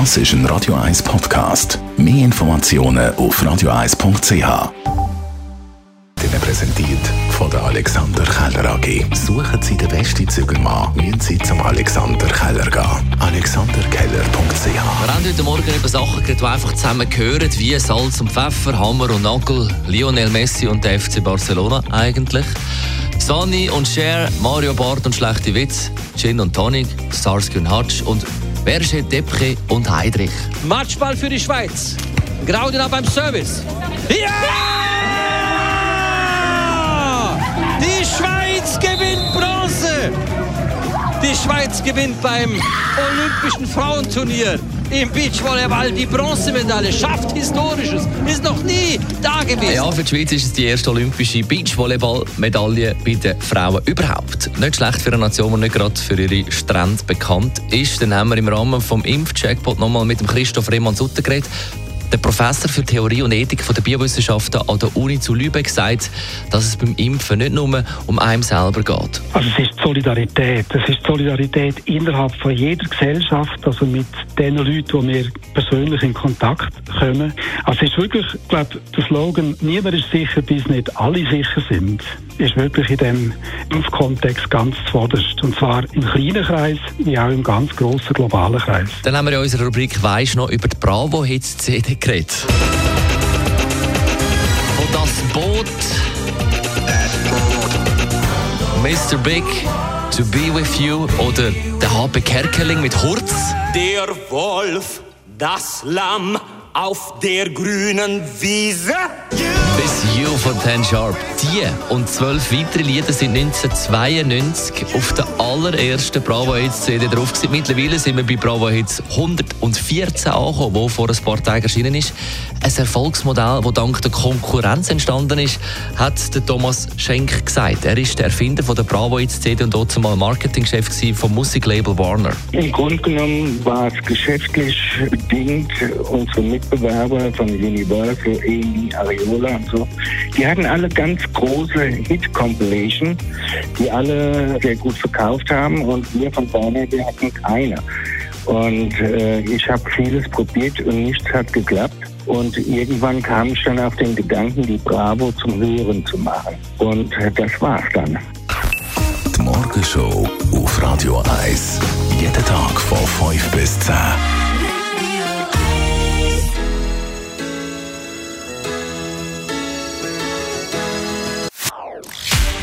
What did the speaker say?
Das ist ein Radio 1 Podcast. Mehr Informationen auf radio1.ch. Ihnen präsentiert von der Alexander Keller AG. Suchen Sie den besten Zügelmann, müssen Sie zum Alexander Keller gehen. AlexanderKeller.ch Wir haben heute Morgen über Sachen geredet, die einfach zusammen gehören, wie Salz und Pfeffer, Hammer und Nagel, Lionel Messi und der FC Barcelona eigentlich. Sonny und Cher, Mario Bart und schlechte Witz, Gin und Tonic, Starsky und Hutch und Berger, Depre und Heidrich. Matchball für die Schweiz. Graudenau beim Service. Ja! Schweiz gewinnt beim Olympischen Frauenturnier im Beachvolleyball die Bronzemedaille. Schafft Historisches. Ist noch nie da gewesen. Ja, für die Schweiz ist es die erste olympische Beachvolleyball-Medaille bei den Frauen überhaupt. Nicht schlecht für eine Nation, die nicht gerade für ihre Strände bekannt ist. Dann haben wir im Rahmen vom Impfcheckpot nochmal mit dem Christoph Rehmann-Sutter geredet. Der Professor für Theorie und Ethik von der Biowissenschaften an der Uni zu Lübeck sagt, dass es beim Impfen nicht nur um einen selber geht. Also es ist Solidarität. Es ist Solidarität innerhalb von jeder Gesellschaft, also mit den Leuten, die wir persönlich in Kontakt kommen. Also es ist wirklich, ich der Slogan «Niemand ist sicher, bis nicht alle sicher sind», ist wirklich in diesem Impfkontext ganz zuvorderst. Und zwar im kleinen Kreis, wie auch im ganz grossen globalen Kreis. Dann haben wir in unserer Rubrik «Weisst noch» über die Bravo-Hits-CD geredet. Und das Boot Mr. Big, To Be With You oder der HP Kerkeling mit Hurz. Der Wolf, das Lamm auf der grünen Wiese. Bis You von Ten Sharp. Die und zwölf weitere Lieder sind 1992 auf der allerersten Bravo Hits CD drauf gewesen. Mittlerweile sind wir bei Bravo Hits 114 angekommen, wo vor ein paar Tagen erschienen ist. Ein Erfolgsmodell, das dank der Konkurrenz entstanden ist, hat Thomas Schenk gesagt. Er ist der Erfinder von der Bravo Hits CD und dort zumal Marketingchef vom Musiklabel Warner. Im Grunde genommen war es geschäftlich bedingt. Unsere Mitbewerber von Universal, EMI, Ariola und so, die hatten alle ganz große Hit-Compilation, die alle sehr gut verkauft haben und wir von Warner, wir hatten keine. Und äh, ich habe vieles probiert und nichts hat geklappt. Und irgendwann kam ich dann auf den Gedanken, die Bravo zum Hören zu machen. Und äh, das war's dann. Die Morgenshow auf Radio 1.